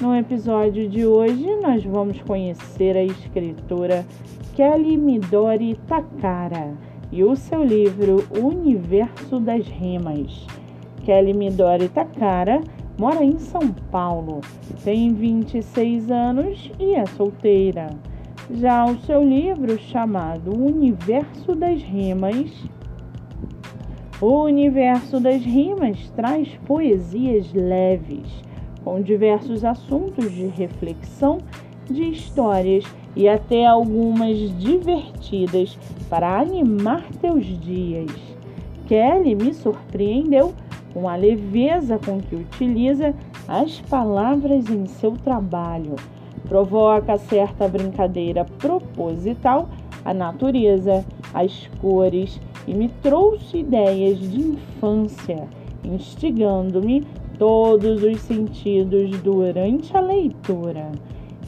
No episódio de hoje, nós vamos conhecer a escritora Kelly Midori Takara e o seu livro O Universo das Rimas. Kelly Midori Takara mora em São Paulo, tem 26 anos e é solteira. Já o seu livro, chamado O Universo das Rimas, o Universo das Rimas traz poesias leves com diversos assuntos de reflexão, de histórias e até algumas divertidas para animar teus dias. Kelly me surpreendeu com a leveza com que utiliza as palavras em seu trabalho. Provoca certa brincadeira proposital à natureza, às cores e me trouxe ideias de infância, instigando-me todos os sentidos durante a leitura.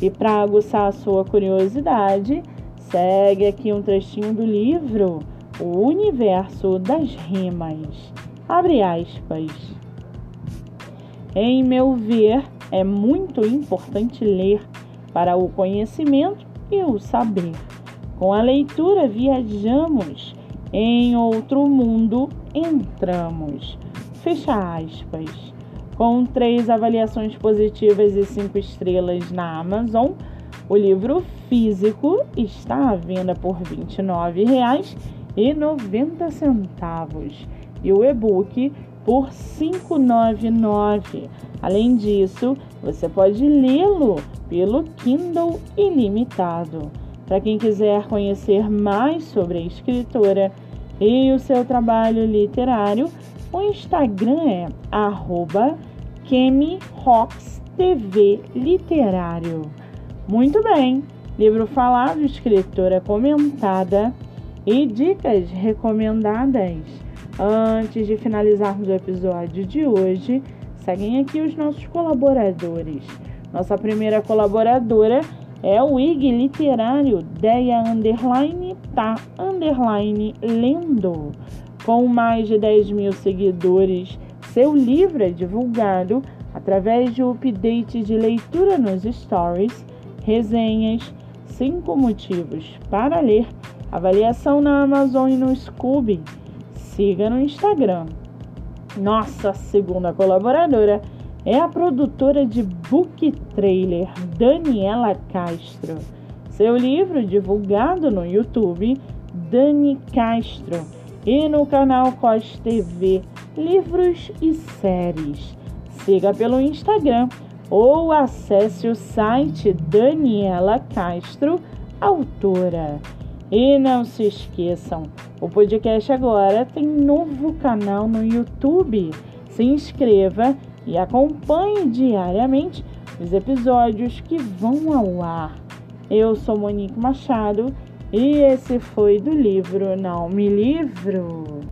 E para aguçar a sua curiosidade, segue aqui um trechinho do livro O Universo das Rimas. Abre aspas. Em meu ver, é muito importante ler para o conhecimento e o saber. Com a leitura viajamos, em outro mundo entramos. Fecha aspas com três avaliações positivas e cinco estrelas na Amazon. O livro físico está à venda por R$ 29,90 e o e-book por R$ 5,99. Além disso, você pode lê-lo pelo Kindle Ilimitado. Para quem quiser conhecer mais sobre a escritora e o seu trabalho literário, o Instagram é arroba Literário. Muito bem, livro falado, escritora comentada e dicas recomendadas. Antes de finalizarmos o episódio de hoje, seguem aqui os nossos colaboradores. Nossa primeira colaboradora é o IG Literário Deia Underline Tá Underline Lendo. Com mais de 10 mil seguidores, seu livro é divulgado através de update de leitura nos stories, resenhas, cinco motivos para ler, avaliação na Amazon e no Scooby. Siga no Instagram. Nossa segunda colaboradora é a produtora de book trailer Daniela Castro. Seu livro divulgado no YouTube, Dani Castro e no canal COS TV Livros e Séries. Siga pelo Instagram ou acesse o site Daniela Castro, autora. E não se esqueçam, o podcast agora tem novo canal no YouTube. Se inscreva e acompanhe diariamente os episódios que vão ao ar. Eu sou Monique Machado e esse foi do livro Não Me Livro.